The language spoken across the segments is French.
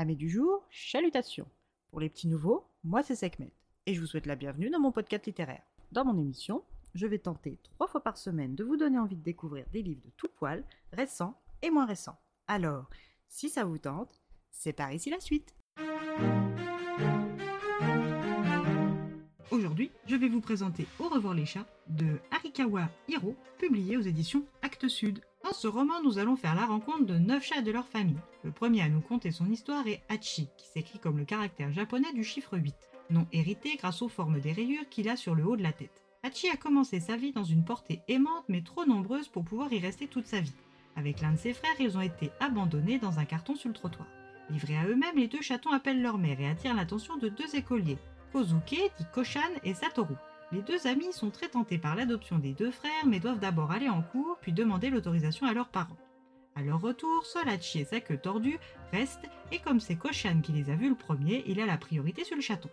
Amis du jour, chalutations. Pour les petits nouveaux, moi c'est Sekhmet et je vous souhaite la bienvenue dans mon podcast littéraire. Dans mon émission, je vais tenter trois fois par semaine de vous donner envie de découvrir des livres de tout poil, récents et moins récents. Alors, si ça vous tente, c'est par ici la suite. Aujourd'hui, je vais vous présenter Au revoir les chats de Arikawa Hiro, publié aux éditions Actes Sud. Dans ce roman, nous allons faire la rencontre de neuf chats de leur famille. Le premier à nous conter son histoire est Hachi, qui s'écrit comme le caractère japonais du chiffre 8, nom hérité grâce aux formes des rayures qu'il a sur le haut de la tête. Hachi a commencé sa vie dans une portée aimante mais trop nombreuse pour pouvoir y rester toute sa vie. Avec l'un de ses frères, ils ont été abandonnés dans un carton sur le trottoir. Livrés à eux-mêmes, les deux chatons appellent leur mère et attirent l'attention de deux écoliers, Kozuke, dit Koshan, et Satoru. Les deux amis sont très tentés par l'adoption des deux frères, mais doivent d'abord aller en cours, puis demander l'autorisation à leurs parents. À leur retour, seul Hachi et sa queue tordue restent, et comme c'est Koshan qui les a vus le premier, il a la priorité sur le chaton.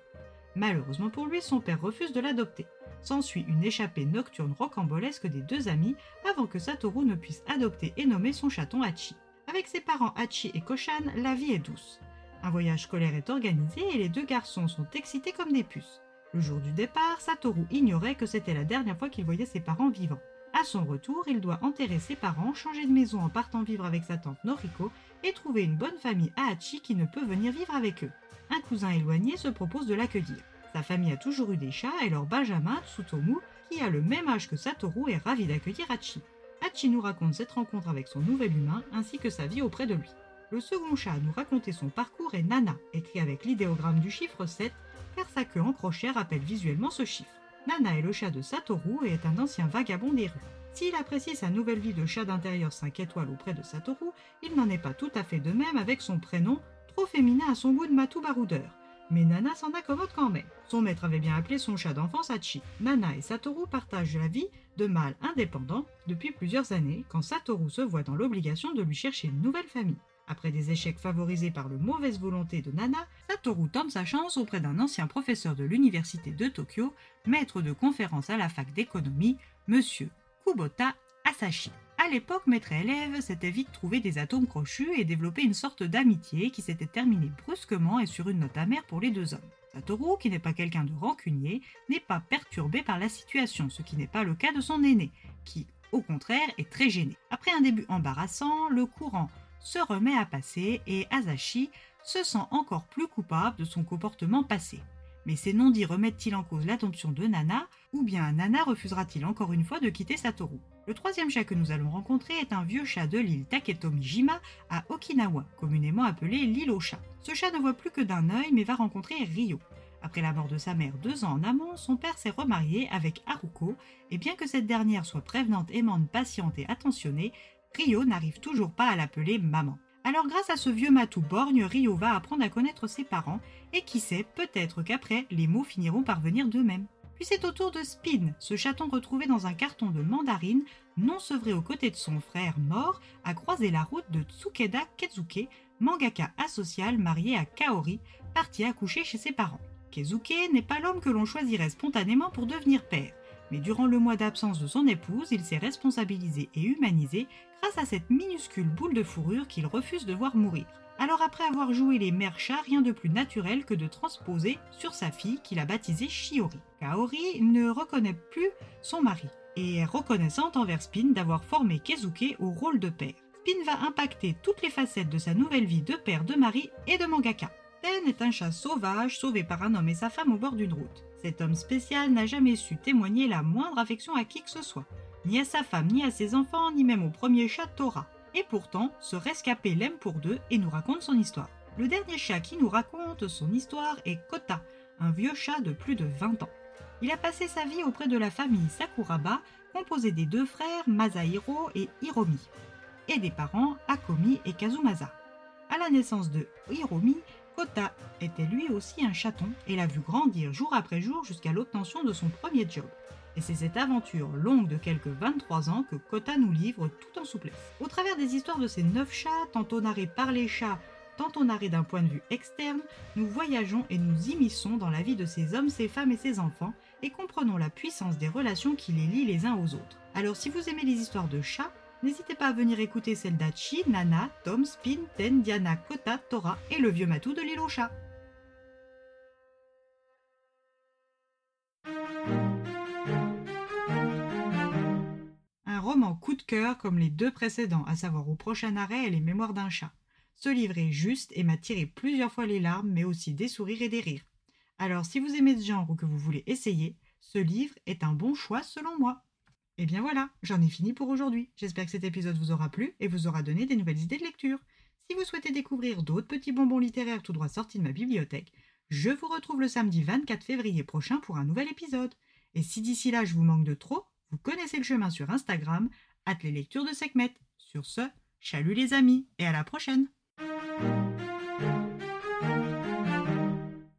Malheureusement pour lui, son père refuse de l'adopter. S'ensuit une échappée nocturne rocambolesque des deux amis avant que Satoru ne puisse adopter et nommer son chaton Hachi. Avec ses parents Hachi et Koshan, la vie est douce. Un voyage scolaire est organisé et les deux garçons sont excités comme des puces. Le jour du départ, Satoru ignorait que c'était la dernière fois qu'il voyait ses parents vivants. À son retour, il doit enterrer ses parents, changer de maison en partant vivre avec sa tante Noriko et trouver une bonne famille à Hachi qui ne peut venir vivre avec eux. Un cousin éloigné se propose de l'accueillir. Sa famille a toujours eu des chats et leur Benjamin, Tsutomu, qui a le même âge que Satoru, est ravi d'accueillir Hachi. Hachi nous raconte cette rencontre avec son nouvel humain ainsi que sa vie auprès de lui. Le second chat à nous raconter son parcours est Nana, écrit avec l'idéogramme du chiffre 7, car sa queue en crochet rappelle visuellement ce chiffre. Nana est le chat de Satoru et est un ancien vagabond des rues. S'il apprécie sa nouvelle vie de chat d'intérieur 5 étoiles auprès de Satoru, il n'en est pas tout à fait de même avec son prénom, trop féminin à son goût de matou baroudeur. Mais Nana s'en accommode quand même. Son maître avait bien appelé son chat d'enfance Hachi. Nana et Satoru partagent la vie de mâles indépendants depuis plusieurs années quand Satoru se voit dans l'obligation de lui chercher une nouvelle famille. Après des échecs favorisés par le mauvaise volonté de Nana, Satoru tente sa chance auprès d'un ancien professeur de l'université de Tokyo, maître de conférence à la fac d'économie, monsieur Kubota Asashi. À l'époque, maître élève s'étaient vite trouvé des atomes crochus et développé une sorte d'amitié qui s'était terminée brusquement et sur une note amère pour les deux hommes. Satoru, qui n'est pas quelqu'un de rancunier, n'est pas perturbé par la situation, ce qui n'est pas le cas de son aîné, qui, au contraire, est très gêné. Après un début embarrassant, le courant se remet à passer et Asashi se sent encore plus coupable de son comportement passé. Mais ces non-dits remettent-ils en cause l'attention de Nana, ou bien Nana refusera-t-il encore une fois de quitter Satoru? Le troisième chat que nous allons rencontrer est un vieux chat de l'île Taketomijima à Okinawa, communément appelé l'île au chat. Ce chat ne voit plus que d'un œil mais va rencontrer Ryo. Après la mort de sa mère deux ans en amont, son père s'est remarié avec Haruko, et bien que cette dernière soit prévenante, aimante, patiente et attentionnée, Rio n'arrive toujours pas à l'appeler maman. Alors grâce à ce vieux matou borgne, Rio va apprendre à connaître ses parents, et qui sait, peut-être qu'après, les mots finiront par venir d'eux-mêmes. Puis c'est au tour de Spin, ce chaton retrouvé dans un carton de mandarine, non sevré aux côtés de son frère mort, à croiser la route de Tsukeda Kezuke, mangaka asocial marié à Kaori, parti accoucher chez ses parents. Kezuke n'est pas l'homme que l'on choisirait spontanément pour devenir père, mais durant le mois d'absence de son épouse, il s'est responsabilisé et humanisé grâce à cette minuscule boule de fourrure qu'il refuse de voir mourir. Alors après avoir joué les mères chats, rien de plus naturel que de transposer sur sa fille qu'il a baptisée Shiori. Kaori ne reconnaît plus son mari et est reconnaissante envers Spin d'avoir formé Kezuke au rôle de père. Spin va impacter toutes les facettes de sa nouvelle vie de père, de mari et de mangaka. Est un chat sauvage sauvé par un homme et sa femme au bord d'une route. Cet homme spécial n'a jamais su témoigner la moindre affection à qui que ce soit, ni à sa femme, ni à ses enfants, ni même au premier chat Tora. Et pourtant, ce rescapé l'aime pour deux et nous raconte son histoire. Le dernier chat qui nous raconte son histoire est Kota, un vieux chat de plus de 20 ans. Il a passé sa vie auprès de la famille Sakuraba, composée des deux frères Masahiro et Hiromi, et des parents Akomi et Kazumasa. À la naissance de Hiromi, Kota était lui aussi un chaton et l'a vu grandir jour après jour jusqu'à l'obtention de son premier job. Et c'est cette aventure longue de quelques 23 ans que Kota nous livre tout en souplesse. Au travers des histoires de ces neuf chats, tantôt narrés par les chats, tantôt narrés d'un point de vue externe, nous voyageons et nous immisçons dans la vie de ces hommes, ces femmes et ces enfants et comprenons la puissance des relations qui les lient les uns aux autres. Alors si vous aimez les histoires de chats, N'hésitez pas à venir écouter celle d'Achi, Nana, Tom, Spin, Ten, Diana, Kota, Tora et le vieux matou de l'île au chat. Un roman coup de cœur comme les deux précédents, à savoir Au prochain arrêt et Les mémoires d'un chat. Ce livre est juste et m'a tiré plusieurs fois les larmes, mais aussi des sourires et des rires. Alors si vous aimez ce genre ou que vous voulez essayer, ce livre est un bon choix selon moi. Et bien voilà, j'en ai fini pour aujourd'hui. J'espère que cet épisode vous aura plu et vous aura donné des nouvelles idées de lecture. Si vous souhaitez découvrir d'autres petits bonbons littéraires tout droit sortis de ma bibliothèque, je vous retrouve le samedi 24 février prochain pour un nouvel épisode. Et si d'ici là je vous manque de trop, vous connaissez le chemin sur Instagram, hâte les lectures de Sekhmet. Sur ce, chalut les amis et à la prochaine!